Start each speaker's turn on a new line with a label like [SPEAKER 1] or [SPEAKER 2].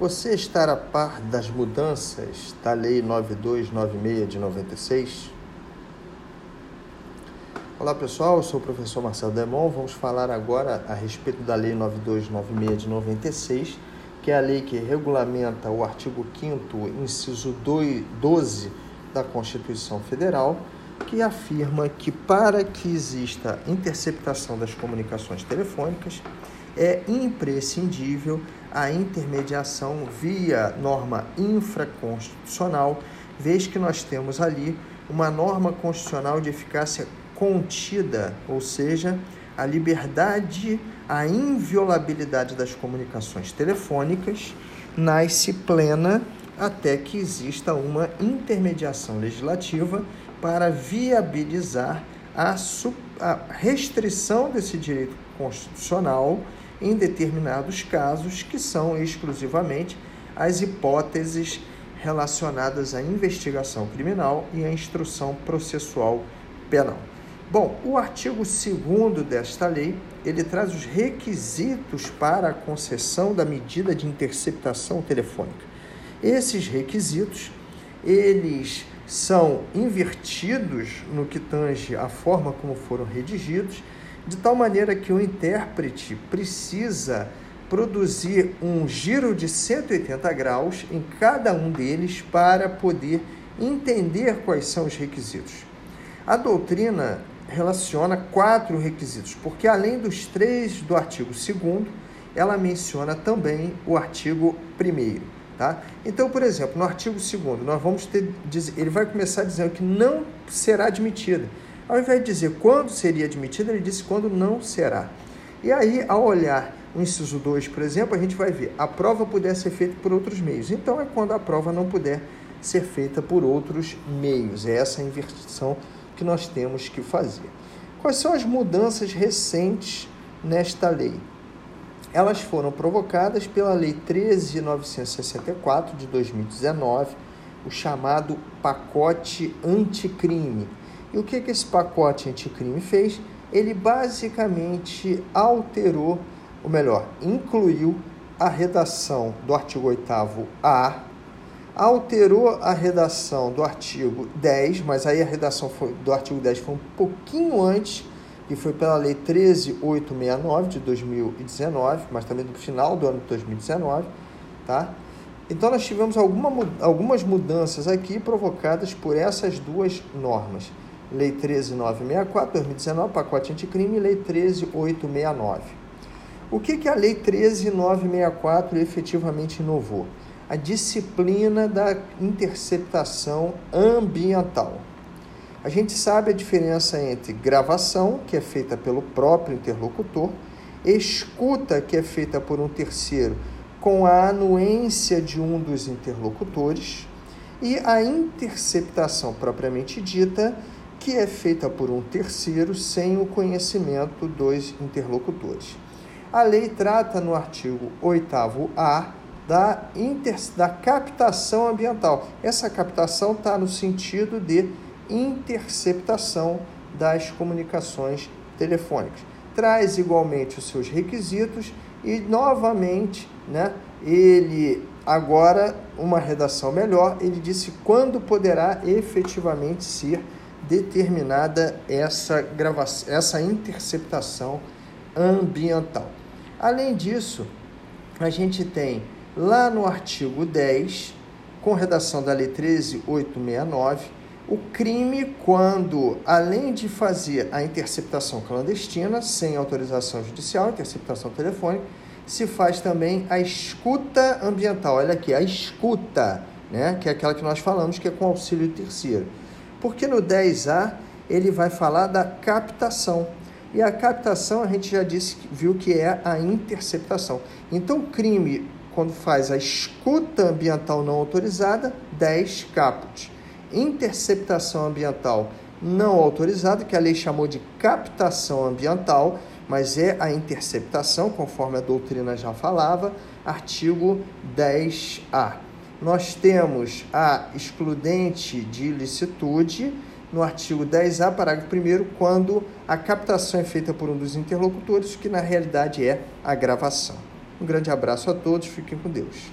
[SPEAKER 1] Você está a par das mudanças da Lei 9296 de 96? Olá pessoal, eu sou o professor Marcelo Demon. Vamos falar agora a respeito da Lei 9296 de 96, que é a lei que regulamenta o artigo 5, inciso 12 da Constituição Federal, que afirma que para que exista interceptação das comunicações telefônicas, é imprescindível a intermediação via norma infraconstitucional, vez que nós temos ali uma norma constitucional de eficácia contida, ou seja, a liberdade, a inviolabilidade das comunicações telefônicas nasce plena até que exista uma intermediação legislativa para viabilizar a, a restrição desse direito constitucional em determinados casos que são exclusivamente as hipóteses relacionadas à investigação criminal e à instrução processual penal. Bom, o artigo 2 desta lei, ele traz os requisitos para a concessão da medida de interceptação telefônica. Esses requisitos, eles são invertidos no que tange a forma como foram redigidos de tal maneira que o intérprete precisa produzir um giro de 180 graus em cada um deles para poder entender quais são os requisitos. A doutrina relaciona quatro requisitos, porque além dos três do artigo 2 ela menciona também o artigo 1 tá? Então, por exemplo, no artigo 2 nós vamos ter ele vai começar dizendo que não será admitida ao invés de dizer quando seria admitido, ele disse quando não será. E aí, ao olhar o inciso 2, por exemplo, a gente vai ver a prova puder ser feita por outros meios. Então, é quando a prova não puder ser feita por outros meios. É essa inversão que nós temos que fazer. Quais são as mudanças recentes nesta lei? Elas foram provocadas pela Lei 13.964 de 2019, o chamado pacote anticrime e o que, que esse pacote anticrime fez? Ele basicamente alterou, ou melhor, incluiu a redação do artigo 8A, alterou a redação do artigo 10, mas aí a redação foi, do artigo 10 foi um pouquinho antes, que foi pela Lei 13869 de 2019, mas também do final do ano de 2019, tá? Então nós tivemos alguma, algumas mudanças aqui provocadas por essas duas normas. Lei 13964, 2019, pacote anticrime, Lei 13869. O que, que a Lei 13964 efetivamente inovou? A disciplina da interceptação ambiental. A gente sabe a diferença entre gravação, que é feita pelo próprio interlocutor, escuta, que é feita por um terceiro com a anuência de um dos interlocutores, e a interceptação propriamente dita, que é feita por um terceiro sem o conhecimento dos interlocutores. A lei trata no artigo 8A da, inter... da captação ambiental. Essa captação está no sentido de interceptação das comunicações telefônicas. Traz igualmente os seus requisitos e, novamente, né, ele agora, uma redação melhor, ele disse quando poderá efetivamente ser determinada essa gravação, essa interceptação ambiental. Além disso, a gente tem lá no artigo 10, com redação da Lei 13869, o crime quando, além de fazer a interceptação clandestina, sem autorização judicial, interceptação telefônica, se faz também a escuta ambiental. Olha aqui, a escuta, né? que é aquela que nós falamos que é com auxílio terceiro. Porque no 10A ele vai falar da captação. E a captação a gente já disse, viu que é a interceptação. Então, crime, quando faz a escuta ambiental não autorizada, 10 caput. Interceptação ambiental não autorizada, que a lei chamou de captação ambiental, mas é a interceptação, conforme a doutrina já falava, artigo 10A nós temos a excludente de ilicitude no artigo 10A, parágrafo 1, quando a captação é feita por um dos interlocutores, que na realidade é a gravação. Um grande abraço a todos, fiquem com Deus.